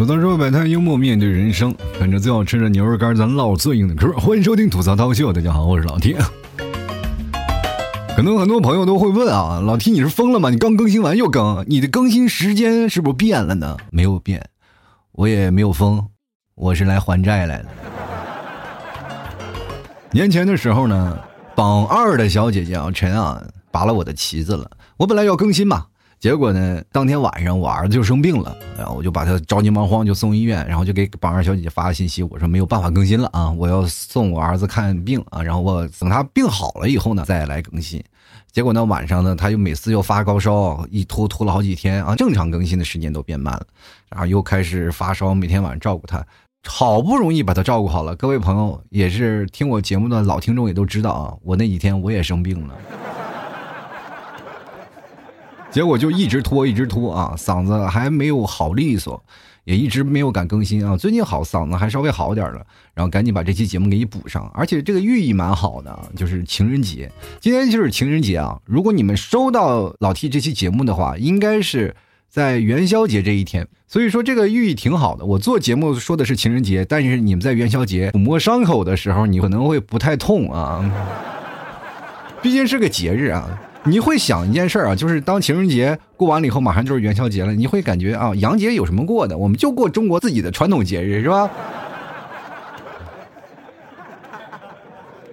吐槽社会百态，幽默面对人生，啃着最好吃的牛肉干，咱唠最硬的嗑。欢迎收听吐槽涛秀，大家好，我是老 T。可能很多朋友都会问啊，老 T 你是疯了吗？你刚更新完又更，你的更新时间是不是变了呢？没有变，我也没有疯，我是来还债来的。年前的时候呢，榜二的小姐姐啊陈啊拔了我的旗子了，我本来要更新嘛。结果呢？当天晚上我儿子就生病了，然后我就把他着急忙慌就送医院，然后就给榜二小姐姐发了信息，我说没有办法更新了啊，我要送我儿子看病啊，然后我等他病好了以后呢再来更新。结果呢晚上呢他又每次又发高烧，一拖拖了好几天啊，正常更新的时间都变慢了，然后又开始发烧，每天晚上照顾他，好不容易把他照顾好了。各位朋友也是听我节目的老听众也都知道啊，我那几天我也生病了。结果就一直拖，一直拖啊，嗓子还没有好利索，也一直没有敢更新啊。最近好，嗓子还稍微好点了，然后赶紧把这期节目给你补上。而且这个寓意蛮好的，就是情人节，今天就是情人节啊。如果你们收到老 T 这期节目的话，应该是在元宵节这一天，所以说这个寓意挺好的。我做节目说的是情人节，但是你们在元宵节抚摸伤口的时候，你可能会不太痛啊，毕竟是个节日啊。你会想一件事儿啊，就是当情人节过完了以后，马上就是元宵节了。你会感觉啊，洋节有什么过的？我们就过中国自己的传统节日，是吧？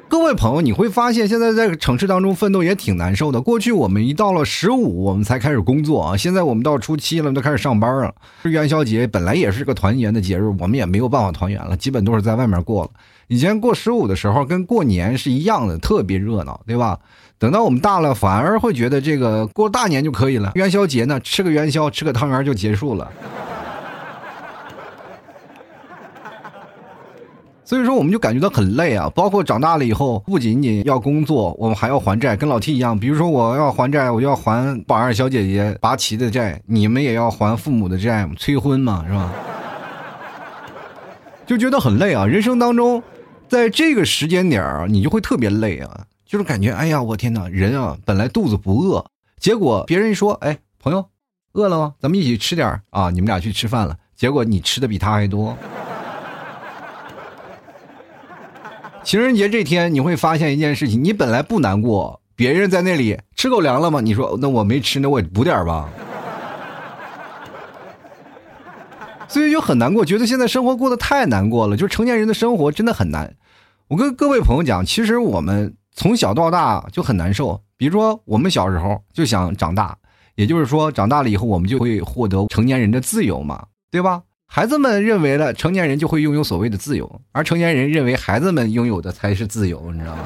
各位朋友，你会发现现在在城市当中奋斗也挺难受的。过去我们一到了十五，我们才开始工作啊，现在我们到初七了，都开始上班了。元宵节本来也是个团圆的节日，我们也没有办法团圆了，基本都是在外面过了。以前过十五的时候跟过年是一样的，特别热闹，对吧？等到我们大了，反而会觉得这个过大年就可以了。元宵节呢，吃个元宵，吃个汤圆就结束了。所以说，我们就感觉到很累啊。包括长大了以后，不仅仅要工作，我们还要还债，跟老 T 一样。比如说，我要还债，我就要还榜二小姐姐拔旗的债，你们也要还父母的债，催婚嘛，是吧？就觉得很累啊。人生当中，在这个时间点儿，你就会特别累啊。就是感觉，哎呀，我天哪！人啊，本来肚子不饿，结果别人一说，哎，朋友，饿了吗？咱们一起吃点啊！你们俩去吃饭了，结果你吃的比他还多。情人节这天，你会发现一件事情：你本来不难过，别人在那里吃狗粮了吗？你说，那我没吃，那我补点吧。所以就很难过，觉得现在生活过得太难过了。就是成年人的生活真的很难。我跟各位朋友讲，其实我们。从小到大就很难受，比如说我们小时候就想长大，也就是说长大了以后我们就会获得成年人的自由嘛，对吧？孩子们认为了成年人就会拥有所谓的自由，而成年人认为孩子们拥有的才是自由，你知道吗？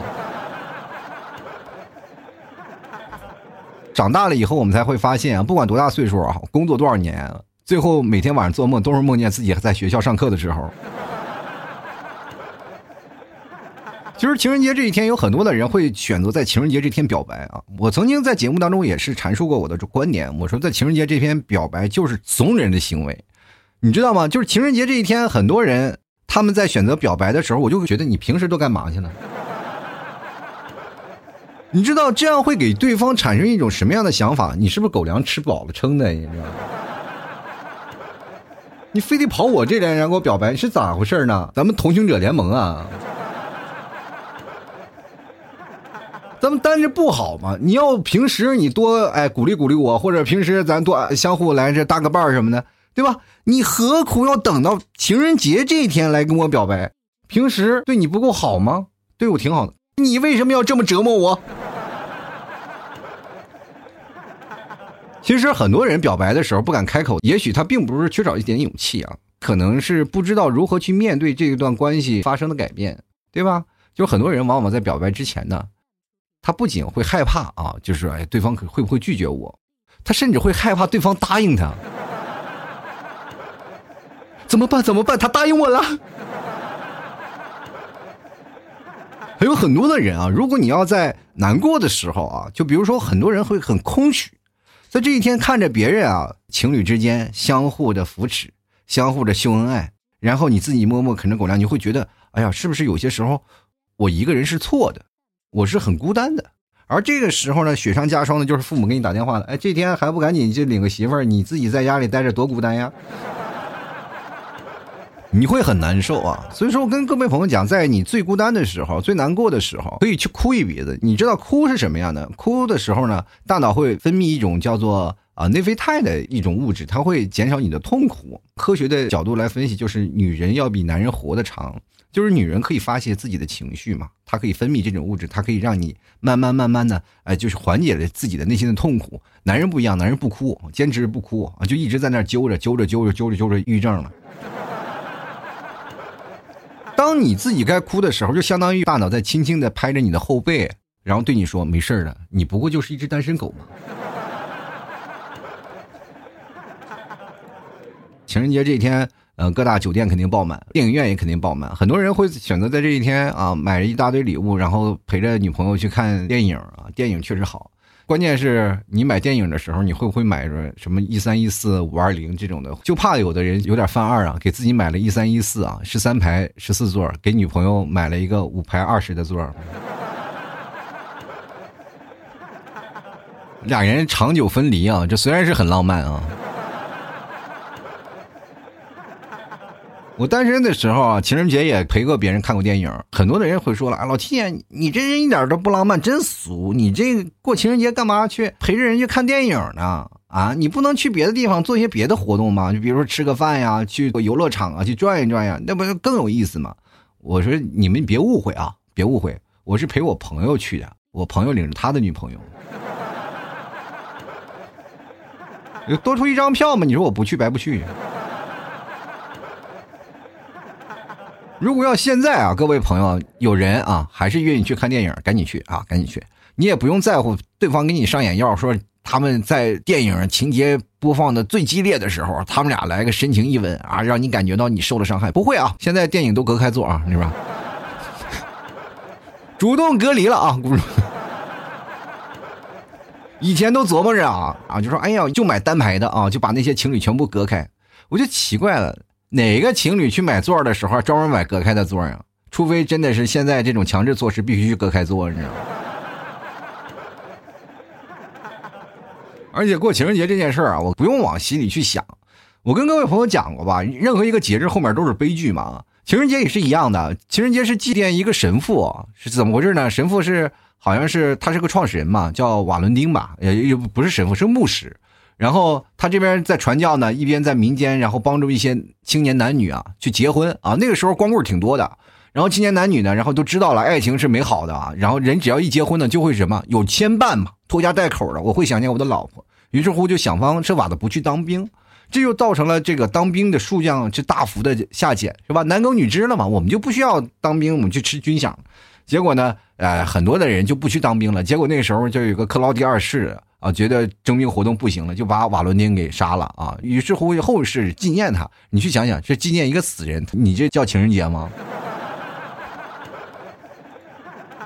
长大了以后我们才会发现啊，不管多大岁数啊，工作多少年，最后每天晚上做梦都是梦见自己还在学校上课的时候。其实情人节这一天，有很多的人会选择在情人节这天表白啊。我曾经在节目当中也是阐述过我的观点，我说在情人节这天表白就是怂人的行为，你知道吗？就是情人节这一天，很多人他们在选择表白的时候，我就会觉得你平时都干嘛去了？你知道这样会给对方产生一种什么样的想法？你是不是狗粮吃饱了撑的？你知道吗？你非得跑我这边然后给我表白，是咋回事呢？咱们同行者联盟啊！咱们单着不好吗？你要平时你多哎鼓励鼓励我，或者平时咱多相互来这搭个伴儿什么的，对吧？你何苦要等到情人节这一天来跟我表白？平时对你不够好吗？对我挺好的，你为什么要这么折磨我？其实很多人表白的时候不敢开口，也许他并不是缺少一点勇气啊，可能是不知道如何去面对这一段关系发生的改变，对吧？就很多人往往在表白之前呢。他不仅会害怕啊，就是哎，对方会不会拒绝我？他甚至会害怕对方答应他。怎么办？怎么办？他答应我了。还有很多的人啊，如果你要在难过的时候啊，就比如说很多人会很空虚，在这一天看着别人啊，情侣之间相互的扶持，相互的秀恩爱，然后你自己默默啃着狗粮，你会觉得，哎呀，是不是有些时候我一个人是错的？我是很孤单的，而这个时候呢，雪上加霜的就是父母给你打电话了。哎，这天还不赶紧去领个媳妇儿？你自己在家里待着多孤单呀！你会很难受啊。所以说我跟各位朋友讲，在你最孤单的时候、最难过的时候，可以去哭一鼻子。你知道哭是什么样的？哭的时候呢，大脑会分泌一种叫做啊内啡肽的一种物质，它会减少你的痛苦。科学的角度来分析，就是女人要比男人活得长。就是女人可以发泄自己的情绪嘛，她可以分泌这种物质，它可以让你慢慢慢慢的，哎，就是缓解了自己的内心的痛苦。男人不一样，男人不哭，坚持不哭啊，就一直在那揪着揪着揪着揪着揪着，抑郁症了。当你自己该哭的时候，就相当于大脑在轻轻的拍着你的后背，然后对你说：“没事的，你不过就是一只单身狗嘛。” 情人节这一天。嗯，各大酒店肯定爆满，电影院也肯定爆满。很多人会选择在这一天啊，买了一大堆礼物，然后陪着女朋友去看电影啊。电影确实好，关键是你买电影的时候，你会不会买着什么一三一四五二零这种的？就怕有的人有点犯二啊，给自己买了一三一四啊，十三排十四座，给女朋友买了一个五排二十的座，俩人长久分离啊，这虽然是很浪漫啊。我单身的时候啊，情人节也陪过别人看过电影。很多的人会说了啊，老 T，你这人一点都不浪漫，真俗！你这过情人节干嘛去陪着人去看电影呢？啊，你不能去别的地方做一些别的活动吗？就比如说吃个饭呀，去游乐场啊，去转一转呀，那不是更有意思吗？我说你们别误会啊，别误会，我是陪我朋友去的，我朋友领着他的女朋友，多出一张票嘛？你说我不去白不去。如果要现在啊，各位朋友有人啊，还是愿意去看电影，赶紧去啊，赶紧去。你也不用在乎对方给你上眼药，说他们在电影情节播放的最激烈的时候，他们俩来个深情一吻啊，让你感觉到你受了伤害。不会啊，现在电影都隔开座啊，是吧？主动隔离了啊！以前都琢磨着啊啊，就说哎呀，就买单排的啊，就把那些情侣全部隔开。我就奇怪了。哪个情侣去买座的时候专门买隔开的座呀？除非真的是现在这种强制措施必须去隔开座，你知道吗？而且过情人节这件事儿啊，我不用往心里去想。我跟各位朋友讲过吧，任何一个节日后面都是悲剧嘛。情人节也是一样的，情人节是祭奠一个神父，是怎么回事呢？神父是好像是他是个创始人嘛，叫瓦伦丁吧，也也不是神父，是牧师。然后他这边在传教呢，一边在民间，然后帮助一些青年男女啊去结婚啊。那个时候光棍挺多的，然后青年男女呢，然后都知道了爱情是美好的啊。然后人只要一结婚呢，就会什么有牵绊嘛，拖家带口的，我会想念我的老婆。于是乎就想方设法的不去当兵，这就造成了这个当兵的数量是大幅的下减，是吧？男耕女织了嘛，我们就不需要当兵，我们去吃军饷。结果呢，呃，很多的人就不去当兵了。结果那时候就有个克劳迪二世。啊，觉得征兵活动不行了，就把瓦伦丁给杀了啊！于是乎后世纪念他。你去想想，这纪念一个死人，你这叫情人节吗？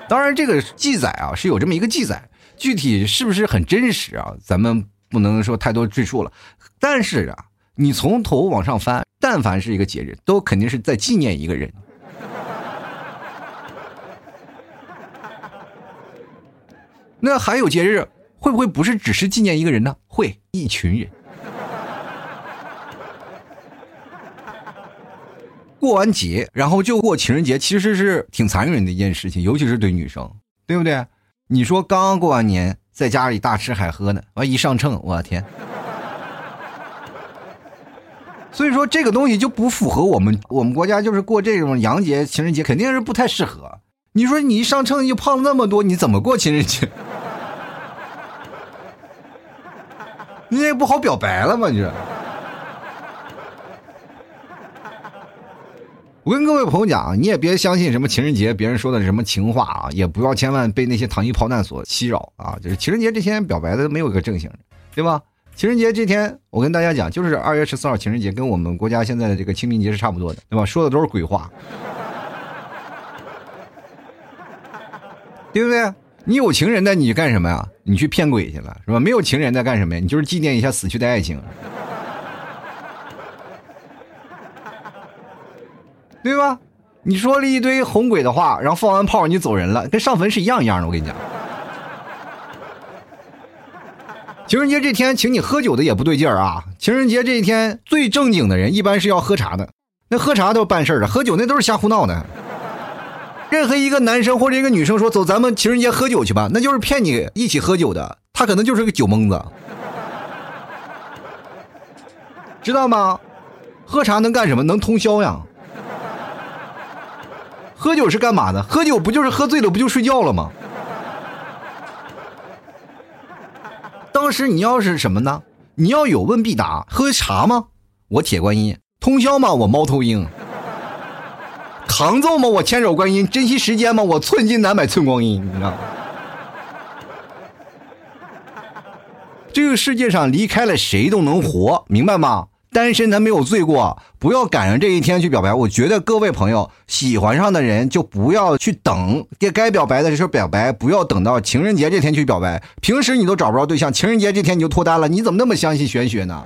当然，这个记载啊是有这么一个记载，具体是不是很真实啊？咱们不能说太多赘述了。但是啊，你从头往上翻，但凡是一个节日，都肯定是在纪念一个人。那还有节日？会不会不是只是纪念一个人呢？会一群人过完节，然后就过情人节，其实是挺残忍的一件事情，尤其是对女生，对不对？你说刚过完年，在家里大吃海喝呢，完一上秤，我天！所以说这个东西就不符合我们我们国家，就是过这种洋节、情人节，肯定是不太适合。你说你一上秤就胖了那么多，你怎么过情人节？你也不好表白了吗？你这，我跟各位朋友讲啊，你也别相信什么情人节别人说的什么情话啊，也不要千万被那些糖衣炮弹所欺扰啊。就是情人节这天表白的没有一个正形，对吧？情人节这天，我跟大家讲，就是二月十四号情人节，跟我们国家现在的这个清明节是差不多的，对吧？说的都是鬼话，对不对？你有情人的你干什么呀？你去骗鬼去了是吧？没有情人的干什么呀？你就是纪念一下死去的爱情，对吧？你说了一堆哄鬼的话，然后放完炮你走人了，跟上坟是一样一样的。我跟你讲，情人节这天请你喝酒的也不对劲儿啊！情人节这一天最正经的人一般是要喝茶的，那喝茶都办事儿的，喝酒那都是瞎胡闹的。任何一个男生或者一个女生说走，咱们情人节喝酒去吧，那就是骗你一起喝酒的，他可能就是个酒蒙子，知道吗？喝茶能干什么？能通宵呀。喝酒是干嘛的？喝酒不就是喝醉了不就睡觉了吗？当时你要是什么呢？你要有问必答。喝茶吗？我铁观音。通宵吗？我猫头鹰。扛揍吗？我千手观音。珍惜时间吗？我寸金难买寸光阴。你知道吗？这个世界上离开了谁都能活，明白吗？单身咱没有罪过，不要赶上这一天去表白。我觉得各位朋友喜欢上的人就不要去等，该该表白的时候表白，不要等到情人节这天去表白。平时你都找不着对象，情人节这天你就脱单了，你怎么那么相信玄学呢？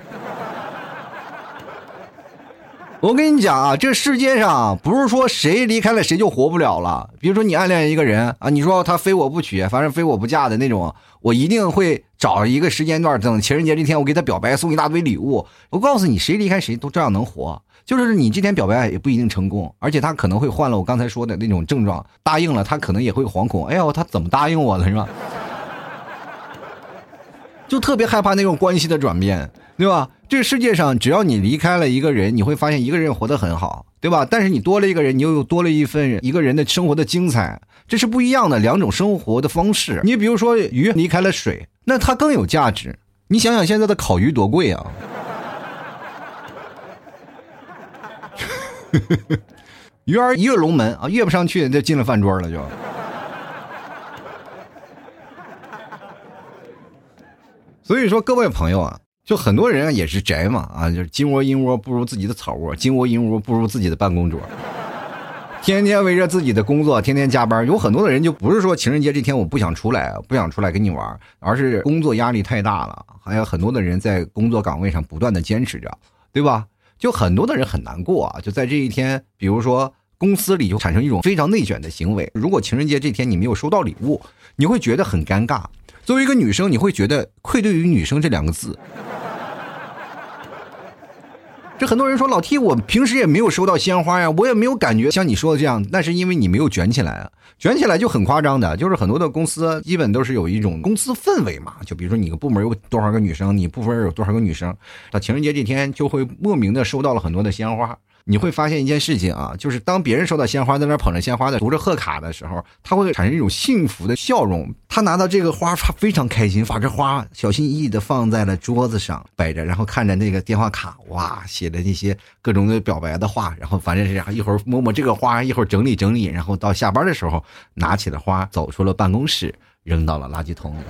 我跟你讲啊，这世界上不是说谁离开了谁就活不了了。比如说你暗恋一个人啊，你说他非我不娶，反正非我不嫁的那种，我一定会找一个时间段，等情人节这天我给他表白，送一大堆礼物。我告诉你，谁离开谁都照样能活。就是你这天表白也不一定成功，而且他可能会换了我刚才说的那种症状，答应了他可能也会惶恐。哎呦，他怎么答应我了是吧？就特别害怕那种关系的转变。对吧？这个世界上，只要你离开了一个人，你会发现一个人活得很好，对吧？但是你多了一个人，你又又多了一份一个人的生活的精彩，这是不一样的两种生活的方式。你比如说，鱼离开了水，那它更有价值。你想想现在的烤鱼多贵啊！鱼儿一跃龙门啊，跃不上去就进了饭桌了，就。所以说，各位朋友啊。就很多人也是宅嘛，啊，就是金窝银窝不如自己的草窝，金窝银窝不如自己的办公桌，天天围着自己的工作，天天加班。有很多的人就不是说情人节这天我不想出来，不想出来跟你玩，而是工作压力太大了。还有很多的人在工作岗位上不断的坚持着，对吧？就很多的人很难过啊。就在这一天，比如说公司里就产生一种非常内卷的行为。如果情人节这天你没有收到礼物，你会觉得很尴尬。作为一个女生，你会觉得愧对于女生这两个字。这很多人说老 T，我平时也没有收到鲜花呀，我也没有感觉像你说的这样，那是因为你没有卷起来啊，卷起来就很夸张的，就是很多的公司基本都是有一种公司氛围嘛，就比如说你个部门有多少个女生，你部门有多少个女生，到情人节这天就会莫名的收到了很多的鲜花。你会发现一件事情啊，就是当别人收到鲜花，在那捧着鲜花的读着贺卡的时候，他会产生一种幸福的笑容。他拿到这个花，他非常开心，把这花小心翼翼的放在了桌子上摆着，然后看着那个电话卡，哇，写的那些各种的表白的话，然后反正是一会儿摸摸这个花，一会儿整理整理，然后到下班的时候拿起了花，走出了办公室，扔到了垃圾桶里。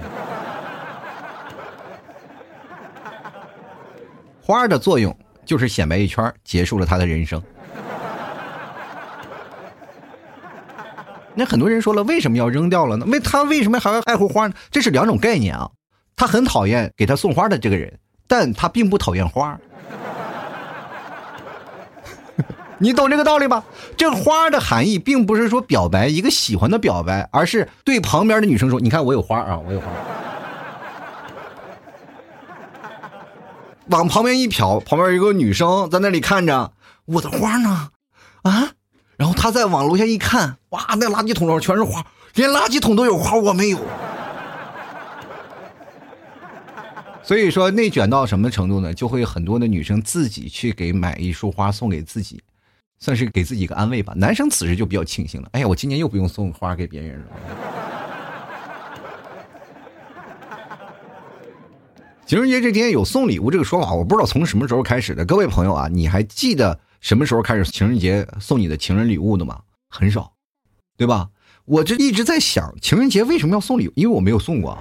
花的作用。就是显摆一圈，结束了他的人生。那很多人说了，为什么要扔掉了呢？为他为什么还要爱护花呢？这是两种概念啊。他很讨厌给他送花的这个人，但他并不讨厌花。你懂这个道理吧？这花的含义并不是说表白一个喜欢的表白，而是对旁边的女生说：“你看我有花啊，我有花。”往旁边一瞟，旁边有个女生在那里看着，我的花呢？啊！然后他再往楼下一看，哇，那垃圾桶上全是花，连垃圾桶都有花，我没有。所以说内卷到什么程度呢？就会很多的女生自己去给买一束花送给自己，算是给自己一个安慰吧。男生此时就比较庆幸了，哎呀，我今年又不用送花给别人了。情人节这天有送礼物这个说法，我不知道从什么时候开始的。各位朋友啊，你还记得什么时候开始情人节送你的情人礼物的吗？很少，对吧？我这一直在想，情人节为什么要送礼物？因为我没有送过。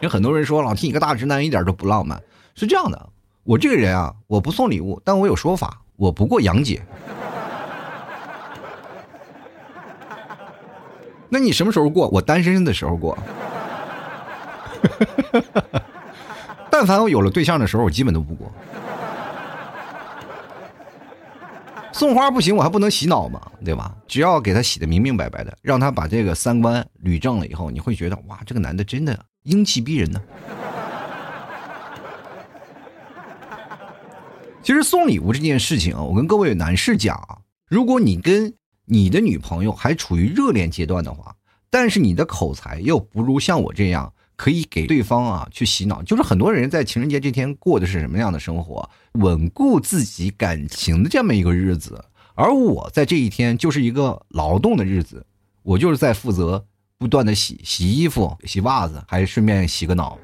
有很多人说老 T 一个大直男一点都不浪漫，是这样的，我这个人啊，我不送礼物，但我有说法，我不过洋节。那你什么时候过？我单身的时候过。但凡我有了对象的时候，我基本都不过。送花不行，我还不能洗脑嘛，对吧？只要给他洗的明明白白的，让他把这个三观捋正了以后，你会觉得哇，这个男的真的英气逼人呢。其实送礼物这件事情啊，我跟各位男士讲啊，如果你跟你的女朋友还处于热恋阶段的话，但是你的口才又不如像我这样可以给对方啊去洗脑，就是很多人在情人节这天过的是什么样的生活，稳固自己感情的这么一个日子，而我在这一天就是一个劳动的日子，我就是在负责不断的洗洗衣服、洗袜子，还顺便洗个脑。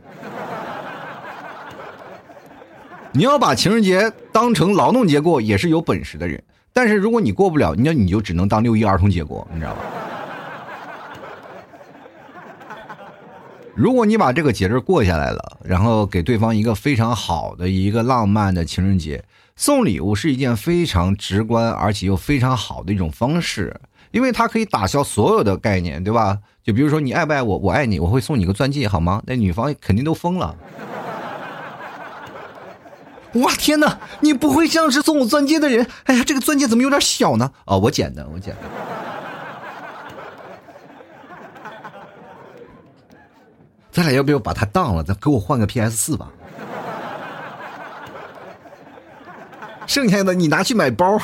你要把情人节当成劳动节过，也是有本事的人。但是如果你过不了，那你就只能当六一儿童节过，你知道吧？如果你把这个节日过下来了，然后给对方一个非常好的一个浪漫的情人节，送礼物是一件非常直观而且又非常好的一种方式，因为它可以打消所有的概念，对吧？就比如说你爱不爱我，我爱你，我会送你个钻戒，好吗？那女方肯定都疯了。哇天哪！你不会像是送我钻戒的人？哎呀，这个钻戒怎么有点小呢？哦，我捡的，我捡的。咱俩要不要把它当了？咱给我换个 PS 四吧。剩下的你拿去买包，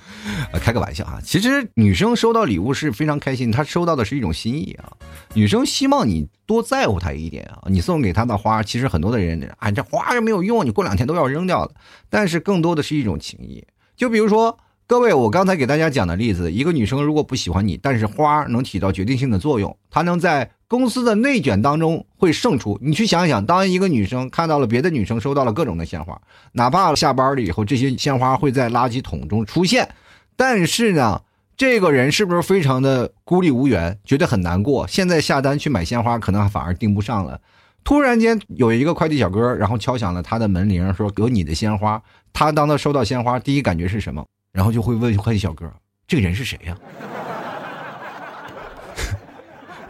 开个玩笑啊！其实女生收到礼物是非常开心，她收到的是一种心意啊。女生希望你多在乎她一点啊。你送给她的花，其实很多的人啊，这花又没有用，你过两天都要扔掉了。但是更多的是一种情谊。就比如说，各位，我刚才给大家讲的例子，一个女生如果不喜欢你，但是花能起到决定性的作用，她能在。公司的内卷当中会胜出，你去想想，当一个女生看到了别的女生收到了各种的鲜花，哪怕下班了以后，这些鲜花会在垃圾桶中出现，但是呢，这个人是不是非常的孤立无援，觉得很难过？现在下单去买鲜花，可能反而订不上了。突然间有一个快递小哥，然后敲响了他的门铃，说有你的鲜花。他当他收到鲜花，第一感觉是什么？然后就会问快递小哥，这个人是谁呀？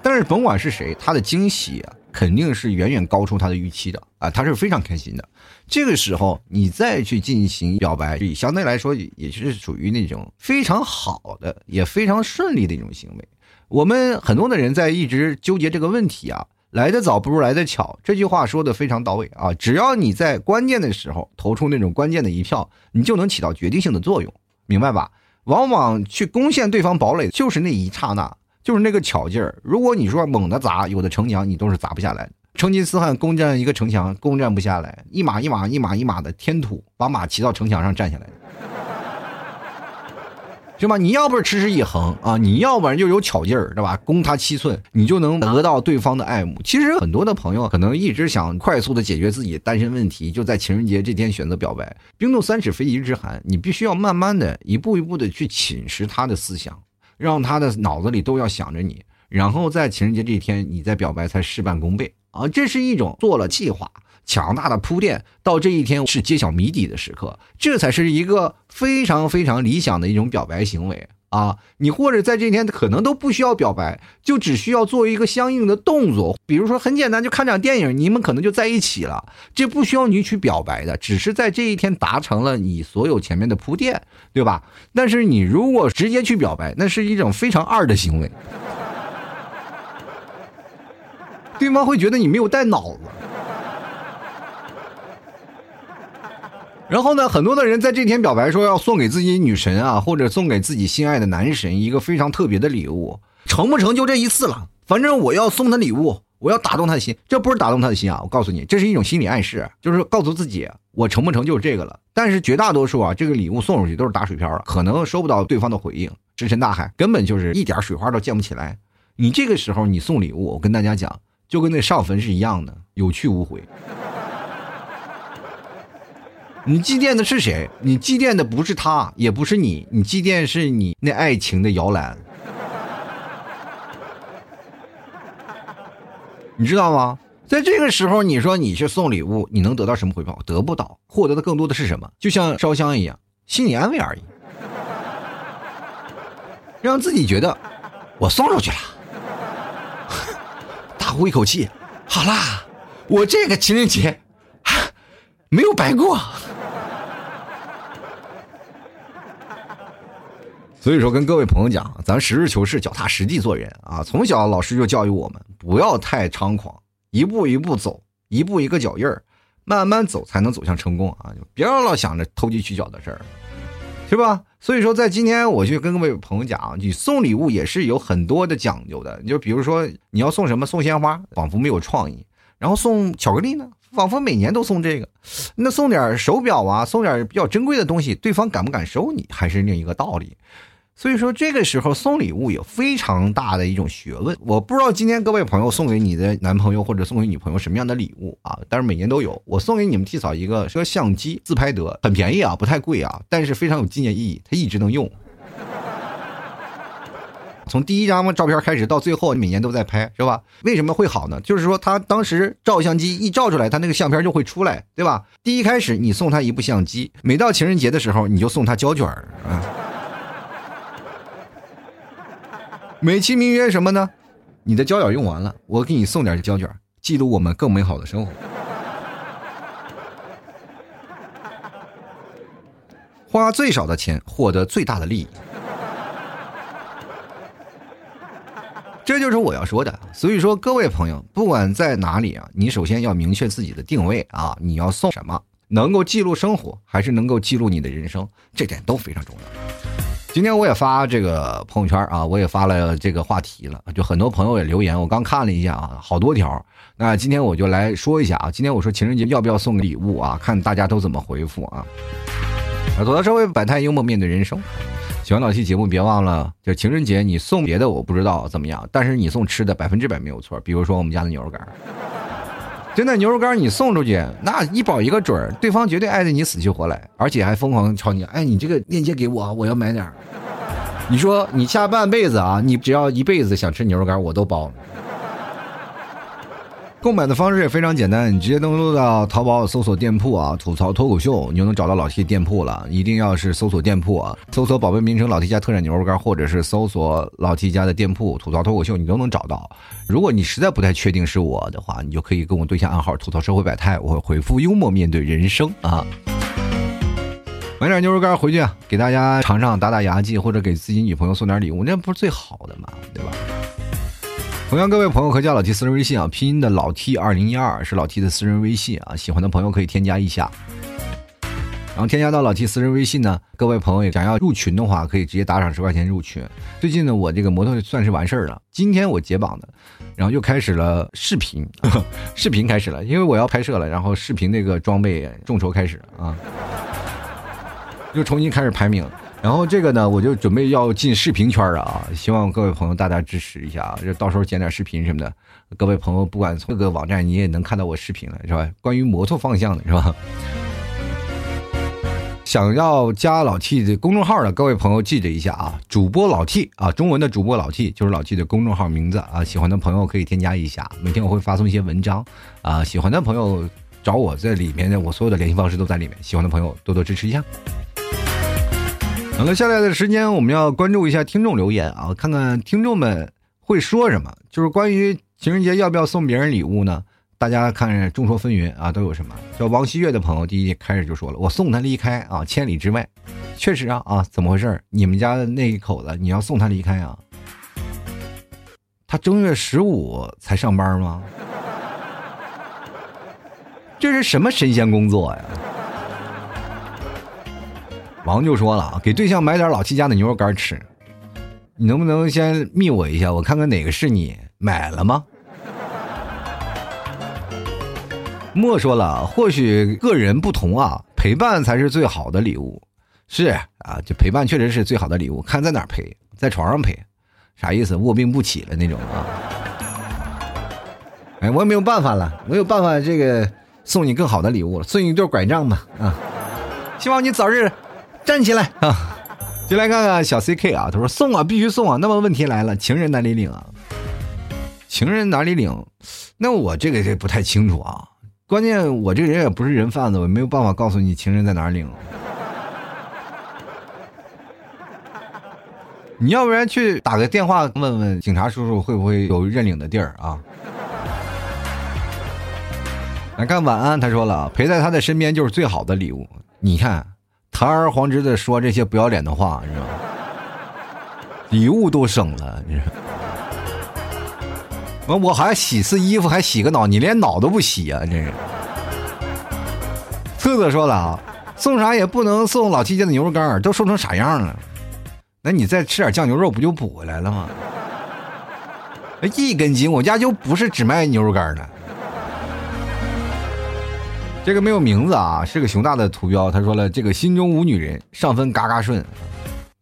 但是甭管是谁，他的惊喜，肯定是远远高出他的预期的啊，他是非常开心的。这个时候你再去进行表白，相对来说也是属于那种非常好的，也非常顺利的一种行为。我们很多的人在一直纠结这个问题啊，来得早不如来得巧，这句话说的非常到位啊。只要你在关键的时候投出那种关键的一票，你就能起到决定性的作用，明白吧？往往去攻陷对方堡垒，就是那一刹那。就是那个巧劲儿，如果你说猛的砸，有的城墙你都是砸不下来。成吉思汗攻占一个城墙，攻占不下来，一马一马一马一马的添土，把马骑到城墙上站下来，行吧？你要不是持之以恒啊，你要不然就有巧劲儿，对吧？攻他七寸，你就能得到对方的爱慕。其实很多的朋友可能一直想快速的解决自己单身问题，就在情人节这天选择表白。冰冻三尺非一日之寒，你必须要慢慢的一步一步的去侵蚀他的思想。让他的脑子里都要想着你，然后在情人节这一天，你再表白才事半功倍啊！这是一种做了计划、强大的铺垫，到这一天是揭晓谜底的时刻，这才是一个非常非常理想的一种表白行为。啊，你或者在这天可能都不需要表白，就只需要做一个相应的动作，比如说很简单，就看场电影，你们可能就在一起了。这不需要你去表白的，只是在这一天达成了你所有前面的铺垫，对吧？但是你如果直接去表白，那是一种非常二的行为，对方会觉得你没有带脑子。然后呢，很多的人在这天表白说要送给自己女神啊，或者送给自己心爱的男神一个非常特别的礼物，成不成就这一次了。反正我要送他礼物，我要打动他的心。这不是打动他的心啊，我告诉你，这是一种心理暗示，就是告诉自己我成不成就这个了。但是绝大多数啊，这个礼物送出去都是打水漂了，可能收不到对方的回应，石沉大海，根本就是一点水花都溅不起来。你这个时候你送礼物，我跟大家讲，就跟那上坟是一样的，有去无回。你祭奠的是谁？你祭奠的不是他，也不是你，你祭奠是你那爱情的摇篮，你知道吗？在这个时候，你说你去送礼物，你能得到什么回报？得不到，获得的更多的是什么？就像烧香一样，心理安慰而已，让自己觉得我送出去了，大呼一口气，好啦，我这个情人节没有白过。所以说，跟各位朋友讲，咱实事求是、脚踏实地做人啊！从小老师就教育我们，不要太猖狂，一步一步走，一步一个脚印儿，慢慢走才能走向成功啊！就别老想着投机取巧的事儿，是吧？所以说，在今天我就跟各位朋友讲，你送礼物也是有很多的讲究的。你就比如说，你要送什么？送鲜花，仿佛没有创意；然后送巧克力呢，仿佛每年都送这个。那送点手表啊，送点比较珍贵的东西，对方敢不敢收你，还是另一个道理。所以说，这个时候送礼物有非常大的一种学问。我不知道今天各位朋友送给你的男朋友或者送给女朋友什么样的礼物啊？但是每年都有。我送给你们替嫂一个说相机自拍得很便宜啊，不太贵啊，但是非常有纪念意义，它一直能用。从第一张照片开始到最后，每年都在拍，是吧？为什么会好呢？就是说他当时照相机一照出来，他那个相片就会出来，对吧？第一开始你送他一部相机，每到情人节的时候你就送他胶卷啊。美其名曰什么呢？你的胶卷用完了，我给你送点胶卷，记录我们更美好的生活。花最少的钱，获得最大的利益，这就是我要说的。所以说，各位朋友，不管在哪里啊，你首先要明确自己的定位啊，你要送什么，能够记录生活，还是能够记录你的人生，这点都非常重要。今天我也发这个朋友圈啊，我也发了这个话题了，就很多朋友也留言，我刚看了一下啊，好多条。那今天我就来说一下啊，今天我说情人节要不要送礼物啊？看大家都怎么回复啊。走到社会百态，幽默面对人生。喜欢老 T 节目，别忘了，就情人节你送别的我不知道怎么样，但是你送吃的百分之百没有错。比如说我们家的牛肉干。真的牛肉干你送出去，那一保一个准儿，对方绝对爱的你死去活来，而且还疯狂朝你，哎，你这个链接给我，我要买点儿。你说你下半辈子啊，你只要一辈子想吃牛肉干，我都包。购买的方式也非常简单，你直接登录到淘宝搜索店铺啊，吐槽脱口秀，你就能找到老 T 店铺了。一定要是搜索店铺啊，搜索宝贝名称老 T 家特产牛肉干，或者是搜索老 T 家的店铺吐槽脱口秀，你都能找到。如果你实在不太确定是我的话，你就可以跟我对下暗号吐槽社会百态，我会回复幽默面对人生啊。买点牛肉干回去给大家尝尝，打打牙祭，或者给自己女朋友送点礼物，那不是最好的嘛？对吧？同样，各位朋友可以加老 T 私人微信啊，拼音的老 T 二零一二是老 T 的私人微信啊，喜欢的朋友可以添加一下。然后添加到老 T 私人微信呢，各位朋友想要入群的话，可以直接打赏十块钱入群。最近呢，我这个摩托算是完事儿了，今天我解绑的，然后又开始了视频，视频开始了，因为我要拍摄了，然后视频那个装备众筹开始啊，又重新开始排名。然后这个呢，我就准备要进视频圈了啊，希望各位朋友大家支持一下啊，就到时候剪点视频什么的。各位朋友，不管从各个网站，你也能看到我视频了，是吧？关于摩托方向的，是吧？想要加老 T 的公众号的各位朋友，记着一下啊，主播老 T 啊，中文的主播老 T 就是老 T 的公众号名字啊。喜欢的朋友可以添加一下，每天我会发送一些文章啊。喜欢的朋友找我在里面的，我所有的联系方式都在里面。喜欢的朋友多多支持一下。好了，下来的时间我们要关注一下听众留言啊，看看听众们会说什么。就是关于情人节要不要送别人礼物呢？大家看众说纷纭啊，都有什么？叫王希月的朋友第一开始就说了：“我送他离开啊，千里之外。”确实啊啊，怎么回事？你们家的那一口子你要送他离开啊？他正月十五才上班吗？这是什么神仙工作呀？王就说了啊，给对象买点老七家的牛肉干吃，你能不能先密我一下，我看看哪个是你买了吗？莫说了，或许个人不同啊，陪伴才是最好的礼物。是啊，这陪伴确实是最好的礼物，看在哪陪，在床上陪，啥意思？卧病不起了那种啊？哎，我也没有办法了，没有办法，这个送你更好的礼物了，送你一对拐杖吧啊！希望你早日。站起来啊！就来看看小 CK 啊，他说送啊，必须送啊。那么问题来了，情人哪里领啊？情人哪里领？那我这个这不太清楚啊。关键我这人也不是人贩子，我没有办法告诉你情人在哪儿领。你要不然去打个电话问问警察叔叔会不会有认领的地儿啊？来看晚安，他说了，陪在他的身边就是最好的礼物。你看。堂而皇之的说这些不要脸的话，你知道吗？礼物都省了，你说，完我还洗次衣服，还洗个脑，你连脑都不洗啊！这是。兔子说了啊，送啥也不能送老七家的牛肉干都瘦成啥样了？那你再吃点酱牛肉不就补回来了吗？一根筋，我家就不是只卖牛肉干的。这个没有名字啊，是个熊大的图标。他说了，这个心中无女人，上分嘎嘎顺，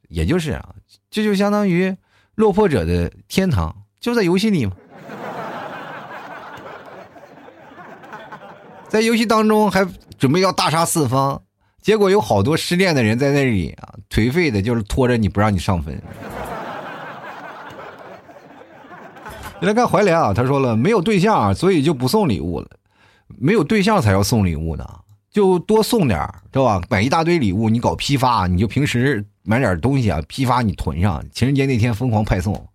也就是啊，这就相当于落魄者的天堂，就在游戏里嘛。在游戏当中还准备要大杀四方，结果有好多失恋的人在那里啊，颓废的，就是拖着你不让你上分。你来看怀莲啊，他说了，没有对象，所以就不送礼物了。没有对象才要送礼物呢，就多送点知道吧？买一大堆礼物，你搞批发，你就平时买点东西啊，批发你囤上，情人节那天疯狂派送。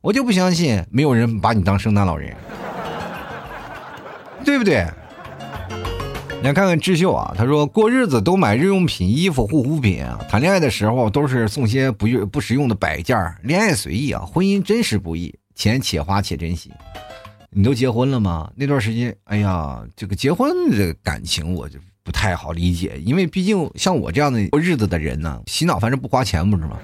我就不相信没有人把你当圣诞老人，对不对？你来看看智秀啊，他说过日子都买日用品、衣服、护肤品啊，谈恋爱的时候都是送些不不实用的摆件恋爱随意啊，婚姻真实不易，钱且花且珍惜。你都结婚了吗？那段时间，哎呀，这个结婚的感情我就不太好理解，因为毕竟像我这样的过日子的人呢，洗脑反正不花钱，不是吗？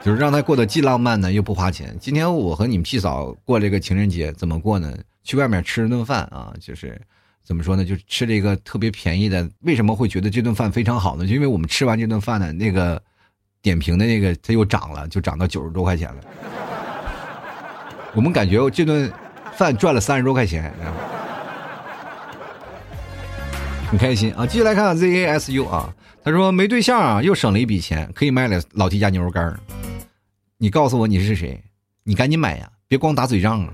就是让他过得既浪漫呢又不花钱。今天我和你们屁嫂过这个情人节，怎么过呢？去外面吃了顿饭啊，就是怎么说呢？就吃了一个特别便宜的。为什么会觉得这顿饭非常好呢？就因为我们吃完这顿饭呢，那个点评的那个他又涨了，就涨到九十多块钱了。我们感觉这顿饭赚了三十多块钱，很开心啊！继续来看 Z A S U 啊，他说没对象啊，又省了一笔钱，可以卖了老提家牛肉干你告诉我你是谁？你赶紧买呀，别光打嘴仗啊！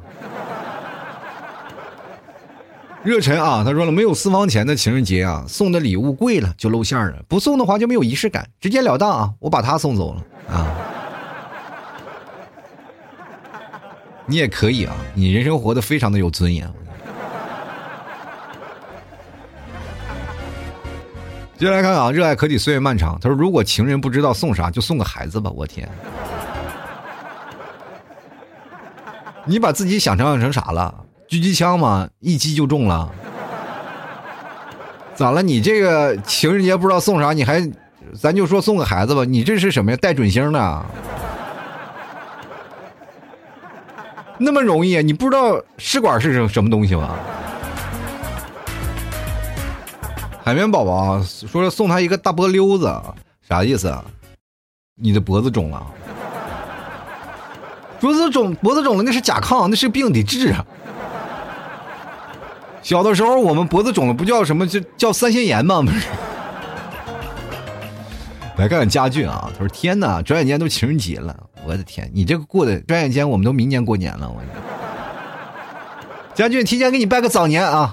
热忱啊，他说了，没有私房钱的情人节啊，送的礼物贵了就露馅了，不送的话就没有仪式感，直截了当啊，我把他送走了啊。你也可以啊，你人生活得非常的有尊严。接下来看看啊，热爱可抵岁月漫长。他说：“如果情人不知道送啥，就送个孩子吧。”我天，你把自己想成成啥了？狙击枪吗？一击就中了？咋了？你这个情人节不知道送啥，你还，咱就说送个孩子吧。你这是什么呀？带准星的？那么容易？你不知道试管是什什么东西吗？海绵宝宝说送他一个大波溜子，啥意思啊？你的脖子肿了？脖子肿，脖子肿了，那是甲亢，那是病，得治啊。小的时候我们脖子肿了，不叫什么，就叫三腺炎吗？不是。来看看家俊啊，他说：“天哪，转眼间都情人节了。”我的天，你这个过的转眼间我们都明年过年了，我。将军提前给你拜个早年啊！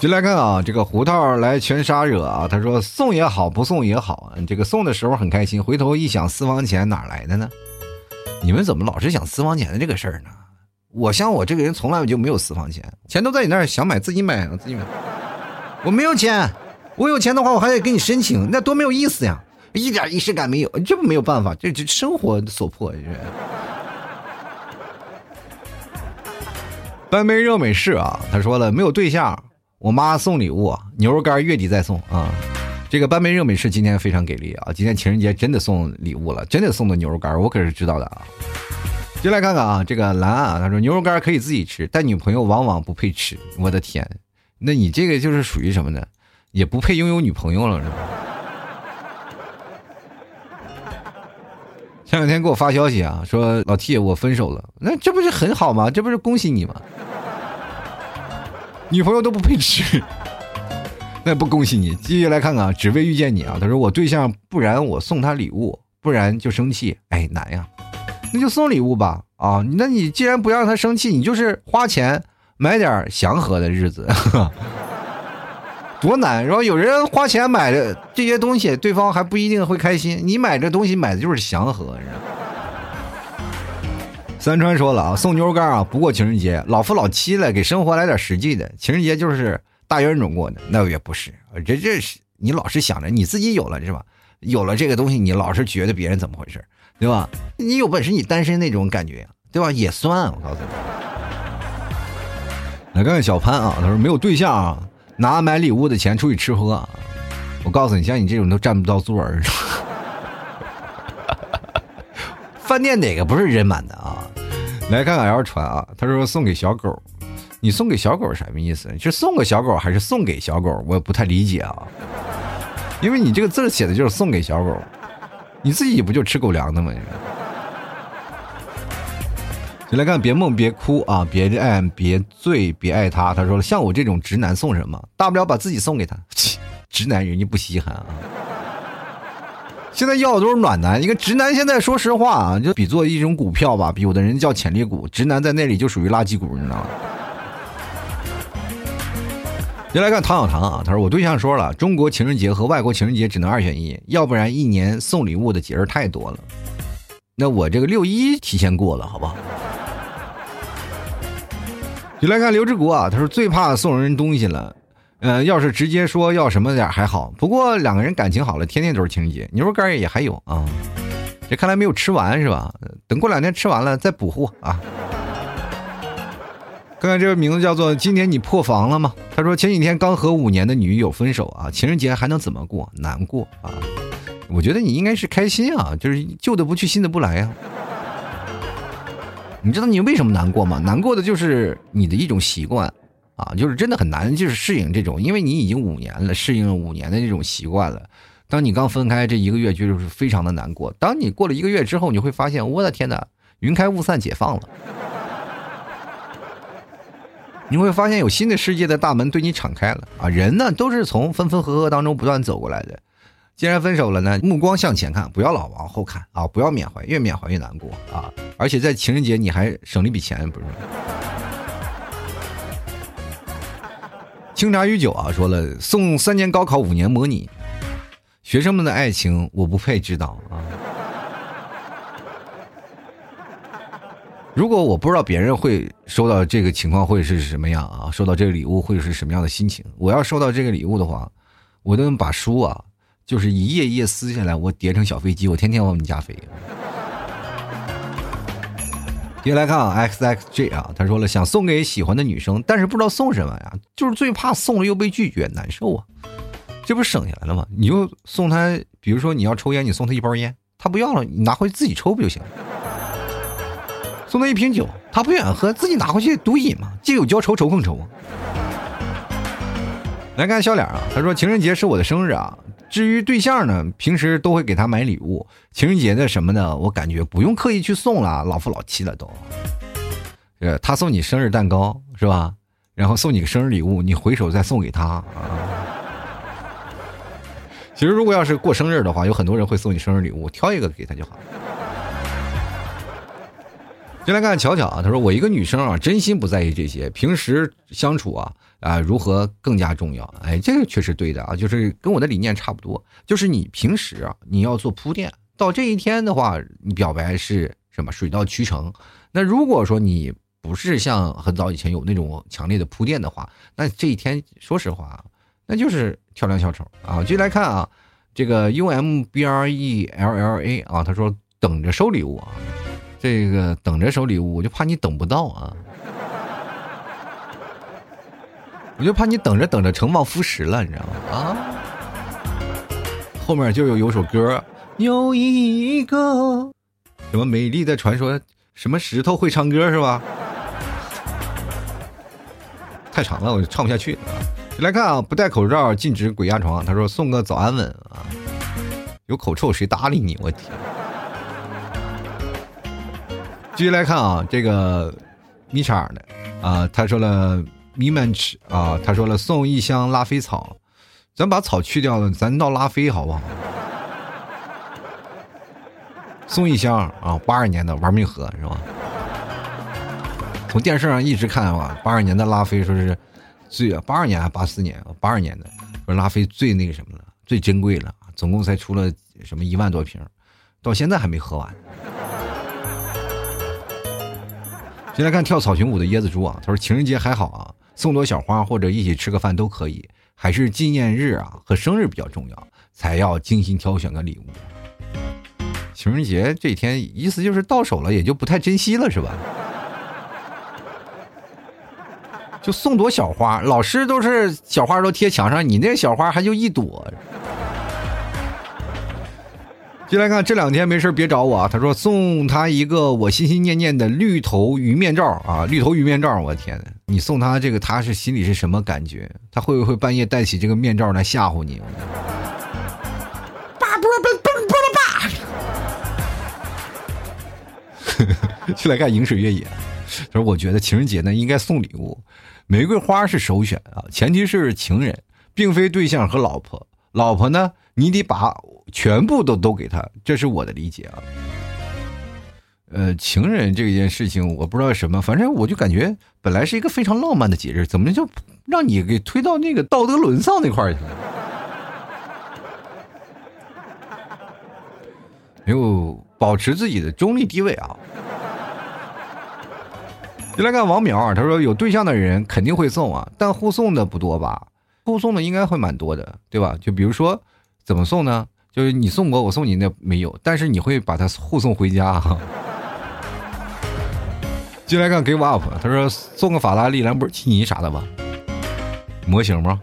进来看啊，这个胡桃来全杀惹啊！他说送也好，不送也好，这个送的时候很开心，回头一想私房钱哪来的呢？你们怎么老是想私房钱的这个事儿呢？我像我这个人从来就没有私房钱，钱都在你那儿，想买自己买，自己买。我没有钱，我有钱的话我还得给你申请，那多没有意思呀！一点仪式感没有，这不没有办法，这这生活所迫。半杯热美式啊，他说了没有对象，我妈送礼物，牛肉干月底再送啊。这个半杯热美式今天非常给力啊，今天情人节真的送礼物了，真的送的牛肉干，我可是知道的啊。进来看看啊，这个蓝啊，他说牛肉干可以自己吃，但女朋友往往不配吃。我的天，那你这个就是属于什么呢？也不配拥有女朋友了是吧？前两天给我发消息啊，说老 T 我分手了，那这不是很好吗？这不是恭喜你吗？女朋友都不配吃，那不恭喜你。继续来看看，只为遇见你啊。他说我对象，不然我送他礼物，不然就生气。哎，难呀，那就送礼物吧。啊，那你既然不让他生气，你就是花钱买点祥和的日子。多难！然后有人花钱买的这些东西，对方还不一定会开心。你买这东西买的就是祥和。你知道三川说了啊，送牛肉干啊，不过情人节，老夫老妻了，给生活来点实际的。情人节就是大冤种过的，那也不是。这这是你老是想着你自己有了是吧？有了这个东西，你老是觉得别人怎么回事，对吧？你有本事你单身那种感觉，对吧？也算。我告诉你。来看看小潘啊，他说没有对象啊，拿买礼物的钱出去吃喝。我告诉你，像你这种都占不到座儿。饭店哪个不是人满的啊？来看看 L 传啊，他说送给小狗，你送给小狗什么意思？是送给小狗还是送给小狗？我不太理解啊。因为你这个字写的就是送给小狗，你自己不就吃狗粮的吗？就来看，别梦别哭啊，别爱别醉别爱他。他说了，像我这种直男送什么？大不了把自己送给他。直男人家不稀罕啊。现在要的都是暖男，一个直男现在说实话啊，就比作一种股票吧，比有的人叫潜力股，直男在那里就属于垃圾股，你知道吗？你来看唐小唐啊，他说我对象说了，中国情人节和外国情人节只能二选一，要不然一年送礼物的节日太多了。那我这个六一提前过了，好不好？就来看刘志国啊，他说最怕送人东西了。呃，要是直接说要什么点还好，不过两个人感情好了，天天都是情人节，牛肉干也还有啊。这看来没有吃完是吧？等过两天吃完了再补货啊。看看这个名字叫做“今天你破防了吗？”他说前几天刚和五年的女友分手啊，情人节还能怎么过？难过啊！我觉得你应该是开心啊，就是旧的不去，新的不来呀。你知道你为什么难过吗？难过的就是你的一种习惯。啊，就是真的很难，就是适应这种，因为你已经五年了，适应了五年的这种习惯了。当你刚分开这一个月，就是非常的难过。当你过了一个月之后，你会发现，我的天哪，云开雾散，解放了。你会发现有新的世界的大门对你敞开了啊！人呢，都是从分分合合当中不断走过来的。既然分手了呢，目光向前看，不要老往后看啊！不要缅怀，越缅怀越难过啊！而且在情人节你还省了一笔钱，不是？清茶与酒啊，说了送三年高考五年模拟，学生们的爱情我不配知道啊。如果我不知道别人会收到这个情况会是什么样啊，收到这个礼物会是什么样的心情？我要收到这个礼物的话，我都能把书啊，就是一页一页撕下来，我叠成小飞机，我天天往你家飞。接下来看啊，X X J 啊，他说了想送给喜欢的女生，但是不知道送什么呀，就是最怕送了又被拒绝，难受啊。这不省下来了吗？你就送他，比如说你要抽烟，你送他一包烟，他不要了，你拿回去自己抽不就行了？送他一瓶酒，他不愿意喝，自己拿回去独饮嘛，借酒浇愁，愁更愁啊。来看笑脸啊，他说情人节是我的生日啊。至于对象呢，平时都会给他买礼物。情人节的什么呢？我感觉不用刻意去送了，老夫老妻了都。呃，他送你生日蛋糕是吧？然后送你个生日礼物，你回手再送给他啊。其实如果要是过生日的话，有很多人会送你生日礼物，挑一个给他就好。进来看巧巧啊，他说我一个女生啊，真心不在意这些，平时相处啊。啊，如何更加重要？哎，这个确实对的啊，就是跟我的理念差不多。就是你平时啊，你要做铺垫，到这一天的话，你表白是什么？水到渠成。那如果说你不是像很早以前有那种强烈的铺垫的话，那这一天说实话，那就是跳梁小丑啊。继续来看啊，这个 U M B R E L L A 啊，他说等着收礼物啊，这个等着收礼物，我就怕你等不到啊。我就怕你等着等着成望夫石了，你知道吗？啊，后面就有有首歌，有一个什么美丽的传说，什么石头会唱歌是吧？太长了，我就唱不下去。来看啊，不戴口罩禁止鬼压床。他说送个早安吻啊，有口臭谁搭理你？我天！继续来看啊，这个米叉的啊，他说了。弥漫吃啊！他说了，送一箱拉菲草，咱把草去掉了，咱闹拉菲好不好？送一箱啊，八二年的玩命喝是吧？从电视上一直看啊，八二年的拉菲说是最八二年还八四年八二年的说拉菲最那个什么了，最珍贵了，总共才出了什么一万多瓶，到现在还没喝完。先来看跳草裙舞的椰子猪啊，他说情人节还好啊。送朵小花或者一起吃个饭都可以，还是纪念日啊和生日比较重要，才要精心挑选个礼物。情人节这天，意思就是到手了也就不太珍惜了，是吧？就送朵小花，老师都是小花都贴墙上，你那小花还就一朵。进来看，这两天没事别找我啊。他说送他一个我心心念念的绿头鱼面罩啊，绿头鱼面罩。我天，你送他这个，他是心里是什么感觉？他会不会半夜戴起这个面罩来吓唬你？叭叭叭叭叭叭！进来看饮水越野。他说我觉得情人节呢应该送礼物，玫瑰花是首选啊，前提是情人，并非对象和老婆。老婆呢，你得把。全部都都给他，这是我的理解啊。呃，情人这件事情，我不知道什么，反正我就感觉本来是一个非常浪漫的节日，怎么就让你给推到那个道德沦丧那块去了？没有保持自己的中立地位啊。就来看王淼，他说有对象的人肯定会送啊，但互送的不多吧？互送的应该会蛮多的，对吧？就比如说怎么送呢？就是你送我，我送你那没有，但是你会把它护送回家哈。进来看 give up，他说送个法拉利、兰博基尼啥的吧，模型吗？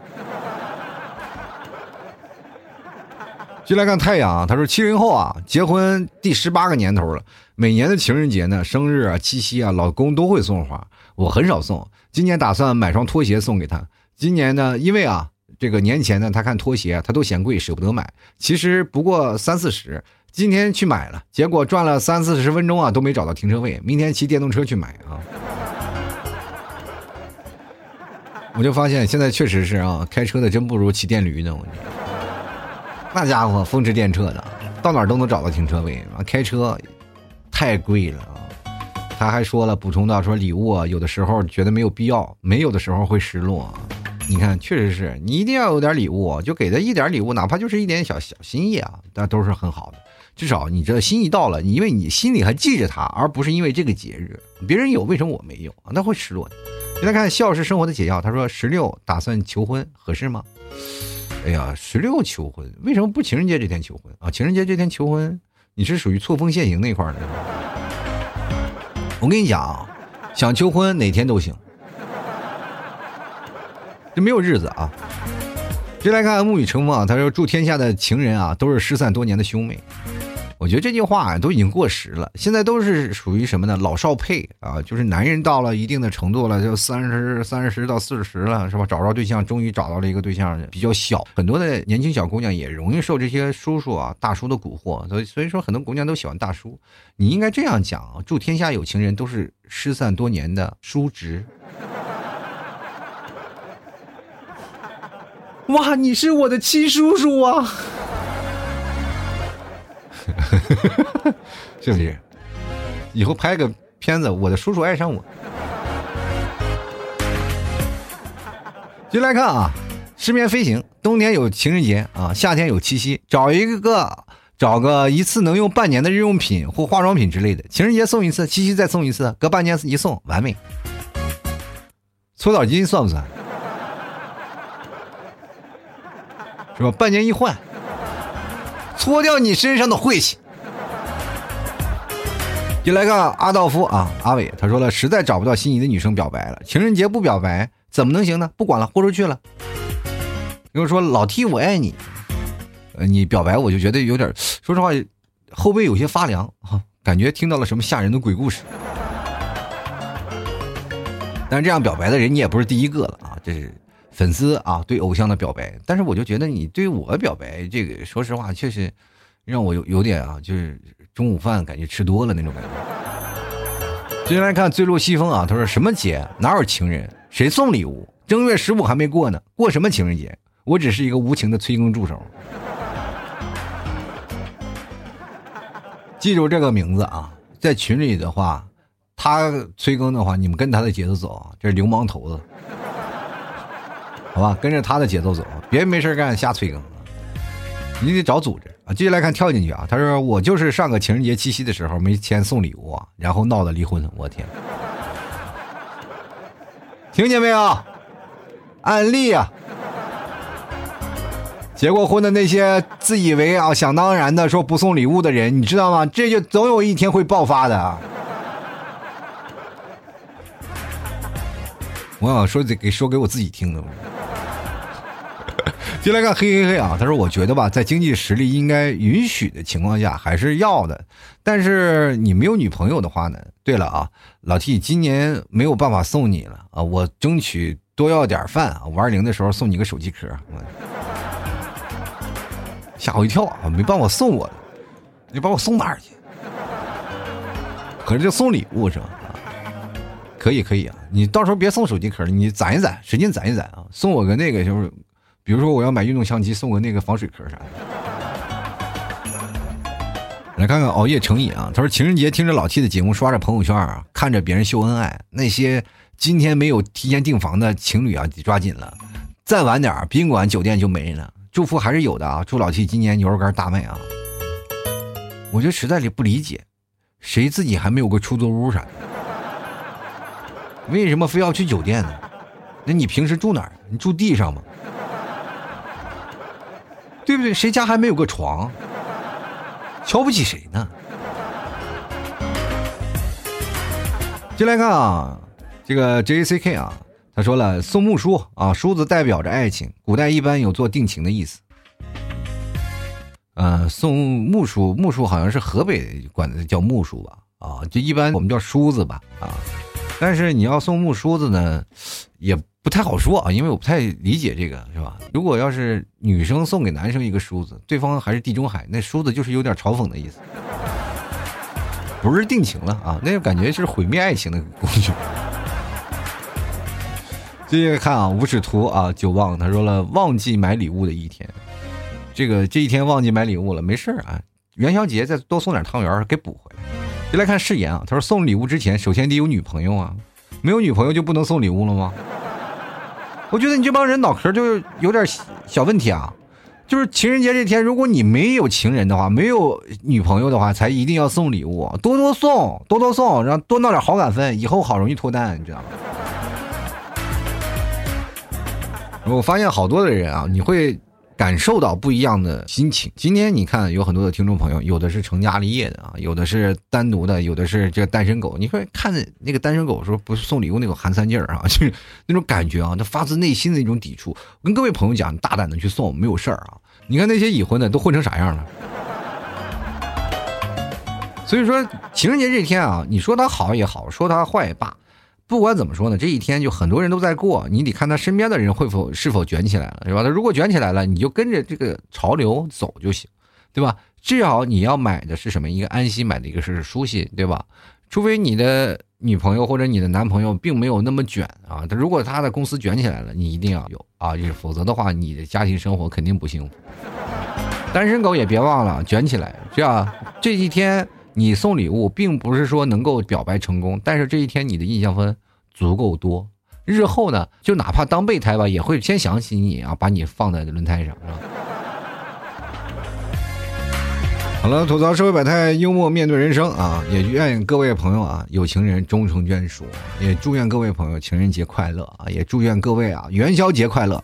进来看太阳，他说七零后啊，结婚第十八个年头了，每年的情人节呢、生日啊、七夕啊，老公都会送花，我很少送，今年打算买双拖鞋送给他。今年呢，因为啊。这个年前呢，他看拖鞋，他都嫌贵，舍不得买。其实不过三四十，今天去买了，结果转了三四十分钟啊，都没找到停车位。明天骑电动车去买啊。我就发现现在确实是啊，开车的真不如骑电驴呢。我那家伙风驰电掣的，到哪都能找到停车位。开车太贵了啊。他还说了，补充到说礼物啊，有的时候觉得没有必要，没有的时候会失落。你看，确实是你一定要有点礼物，就给他一点礼物，哪怕就是一点小小心意啊，那都是很好的。至少你这心意到了，你因为你心里还记着他，而不是因为这个节日，别人有为什么我没有啊？那会失落的。再看笑是生活的解药，他说十六打算求婚合适吗？哎呀，十六求婚为什么不情人节这天求婚啊？情人节这天求婚，你是属于错峰限行那块的。我跟你讲啊，想求婚哪天都行。这没有日子啊！接来看沐雨成风啊，他说：“祝天下的情人啊，都是失散多年的兄妹。”我觉得这句话都已经过时了，现在都是属于什么呢？老少配啊，就是男人到了一定的程度了，就三十三十到四十了，是吧？找着对象，终于找到了一个对象，比较小，很多的年轻小姑娘也容易受这些叔叔啊、大叔的蛊惑，所以所以说很多姑娘都喜欢大叔。你应该这样讲啊：祝天下有情人都是失散多年的叔侄。哇，你是我的亲叔叔啊！是不是？以后拍个片子，我的叔叔爱上我。进来看啊，失眠飞行，冬天有情人节啊，夏天有七夕，找一个找个一次能用半年的日用品或化妆品之类的，情人节送一次，七夕再送一次，隔半年一送，完美。搓澡巾算不算？是吧？半年一换，搓掉你身上的晦气。就来看阿道夫啊，阿伟，他说了，实在找不到心仪的女生表白了，情人节不表白怎么能行呢？不管了，豁出去了。又说老 T 我爱你，呃，你表白我就觉得有点，说实话，后背有些发凉啊，感觉听到了什么吓人的鬼故事。但是这样表白的人你也不是第一个了啊，这是。粉丝啊，对偶像的表白，但是我就觉得你对我表白，这个说实话，确实让我有有点啊，就是中午饭感觉吃多了那种感觉。接下来看醉落西风啊，他说什么节哪有情人，谁送礼物？正月十五还没过呢，过什么情人节？我只是一个无情的催更助手。记住这个名字啊，在群里的话，他催更的话，你们跟他的节奏走，这是流氓头子。好吧，跟着他的节奏走，别没事干瞎催更，你得找组织啊！继续来看，跳进去啊！他说：“我就是上个情人节、七夕的时候没钱送礼物，然后闹的离婚。”我天，听见没有？案例啊！结过婚的那些自以为啊想当然的说不送礼物的人，你知道吗？这就总有一天会爆发的。我想说给说给我自己听的。接来看嘿嘿嘿啊，他说我觉得吧，在经济实力应该允许的情况下，还是要的。但是你没有女朋友的话呢？对了啊，老 T 今年没有办法送你了啊，我争取多要点饭啊，五二零的时候送你个手机壳。吓我一跳啊，没办法送我，你把我送哪儿去？可是就送礼物是吧？可以可以啊，你到时候别送手机壳了，你攒一攒，使劲攒一攒啊，送我个那个就是。比如说，我要买运动相机，送个那个防水壳啥的。来看看熬夜成瘾啊！他说情人节听着老 T 的节目，刷着朋友圈啊，看着别人秀恩爱，那些今天没有提前订房的情侣啊，得抓紧了，再晚点宾馆酒店就没了。祝福还是有的啊！祝老 T 今年牛肉干大卖啊！我就实在是不理解，谁自己还没有个出租屋啥的？为什么非要去酒店呢？那你平时住哪儿？你住地上吗？对不对？谁家还没有个床？瞧不起谁呢？进来看啊，这个 JACK 啊，他说了送木梳啊，梳子代表着爱情，古代一般有做定情的意思。呃，送木梳，木梳好像是河北管的叫木梳吧？啊，就一般我们叫梳子吧？啊，但是你要送木梳子呢，也。不太好说啊，因为我不太理解这个，是吧？如果要是女生送给男生一个梳子，对方还是地中海，那梳子就是有点嘲讽的意思，不是定情了啊，那感觉是毁灭爱情的工具。继续看啊，无耻图啊，久望他说了，忘记买礼物的一天，这个这一天忘记买礼物了，没事啊，元宵节再多送点汤圆给补回来。再来看誓言啊，他说送礼物之前首先得有女朋友啊，没有女朋友就不能送礼物了吗？我觉得你这帮人脑壳就有点小问题啊！就是情人节这天，如果你没有情人的话，没有女朋友的话，才一定要送礼物，多多送，多多送，然后多闹点好感分，以后好容易脱单，你知道吗？我发现好多的人啊，你会。感受到不一样的心情。今天你看，有很多的听众朋友，有的是成家立业的啊，有的是单独的，有的是这单身狗。你会看那个单身狗说不是送礼物那种寒酸劲儿啊，就是那种感觉啊，他发自内心的一种抵触。跟各位朋友讲，大胆的去送，没有事儿啊。你看那些已婚的都混成啥样了？所以说情人节这天啊，你说他好也好，说他坏也罢。不管怎么说呢，这一天就很多人都在过，你得看他身边的人会否是否卷起来了，是吧？他如果卷起来了，你就跟着这个潮流走就行，对吧？至少你要买的是什么？一个安心，买的一个是舒心，对吧？除非你的女朋友或者你的男朋友并没有那么卷啊，他如果他的公司卷起来了，你一定要有啊，否则的话，你的家庭生活肯定不幸福。单身狗也别忘了卷起来，这样这一天。你送礼物并不是说能够表白成功，但是这一天你的印象分足够多，日后呢，就哪怕当备胎吧，也会先想起你啊，把你放在轮胎上，是吧？好了，吐槽社会百态，幽默面对人生啊！也愿各位朋友啊，有情人终成眷属，也祝愿各位朋友情人节快乐啊！也祝愿各位啊元宵节快乐。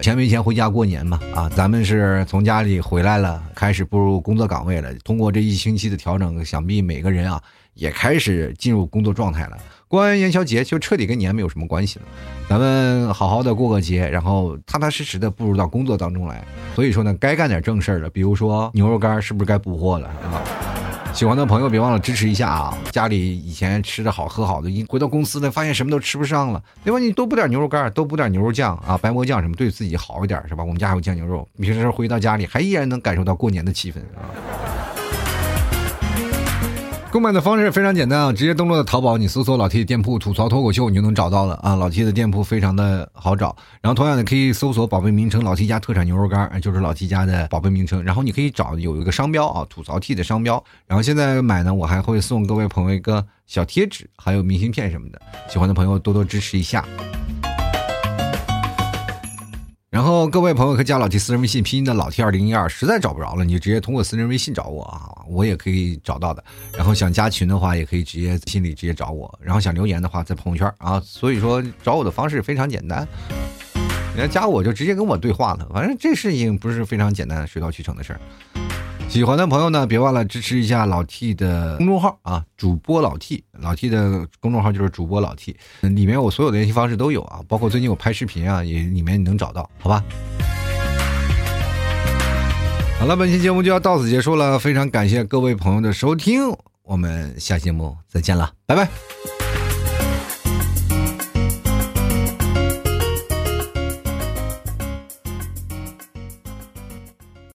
钱没钱回家过年嘛？啊，咱们是从家里回来了，开始步入工作岗位了。通过这一星期的调整，想必每个人啊也开始进入工作状态了。过完元宵节就彻底跟年没有什么关系了。咱们好好的过个节，然后踏踏实实的步入到工作当中来。所以说呢，该干点正事儿了，比如说牛肉干是不是该补货了啊？喜欢的朋友别忘了支持一下啊！家里以前吃的好喝好的，一回到公司呢，发现什么都吃不上了，对吧？你多补点牛肉干，多补点牛肉酱啊，白馍酱什么，对自己好一点是吧？我们家还有酱牛肉，平时回到家里还依然能感受到过年的气氛啊。购买的方式非常简单啊，直接登录到淘宝，你搜索老 T 的店铺吐槽脱口秀，你就能找到了啊。老 T 的店铺非常的好找，然后同样的可以搜索宝贝名称老 T 家特产牛肉干，就是老 T 家的宝贝名称。然后你可以找有一个商标啊，吐槽 T 的商标。然后现在买呢，我还会送各位朋友一个小贴纸，还有明信片什么的。喜欢的朋友多多支持一下。然后各位朋友可以加老 T 私人微信，拼音的老 T 二零一二，实在找不着了，你就直接通过私人微信找我啊，我也可以找到的。然后想加群的话，也可以直接心里直接找我。然后想留言的话，在朋友圈啊。所以说找我的方式非常简单，你要加我就直接跟我对话了。反正这事情不是非常简单，水到渠成的事儿。喜欢的朋友呢，别忘了支持一下老 T 的公众号啊，主播老 T，老 T 的公众号就是主播老 T，里面我所有的联系方式都有啊，包括最近我拍视频啊，也里面你能找到，好吧？好了，本期节目就要到此结束了，非常感谢各位朋友的收听，我们下节目再见了，拜拜。